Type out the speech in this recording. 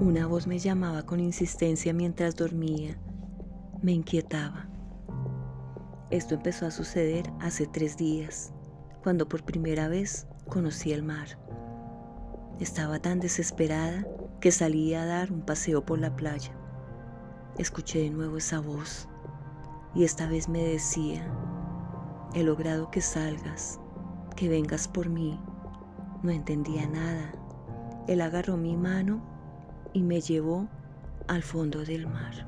Una voz me llamaba con insistencia mientras dormía. Me inquietaba. Esto empezó a suceder hace tres días, cuando por primera vez conocí el mar. Estaba tan desesperada que salí a dar un paseo por la playa. Escuché de nuevo esa voz y esta vez me decía, he logrado que salgas, que vengas por mí. No entendía nada. Él agarró mi mano y me llevó al fondo del mar.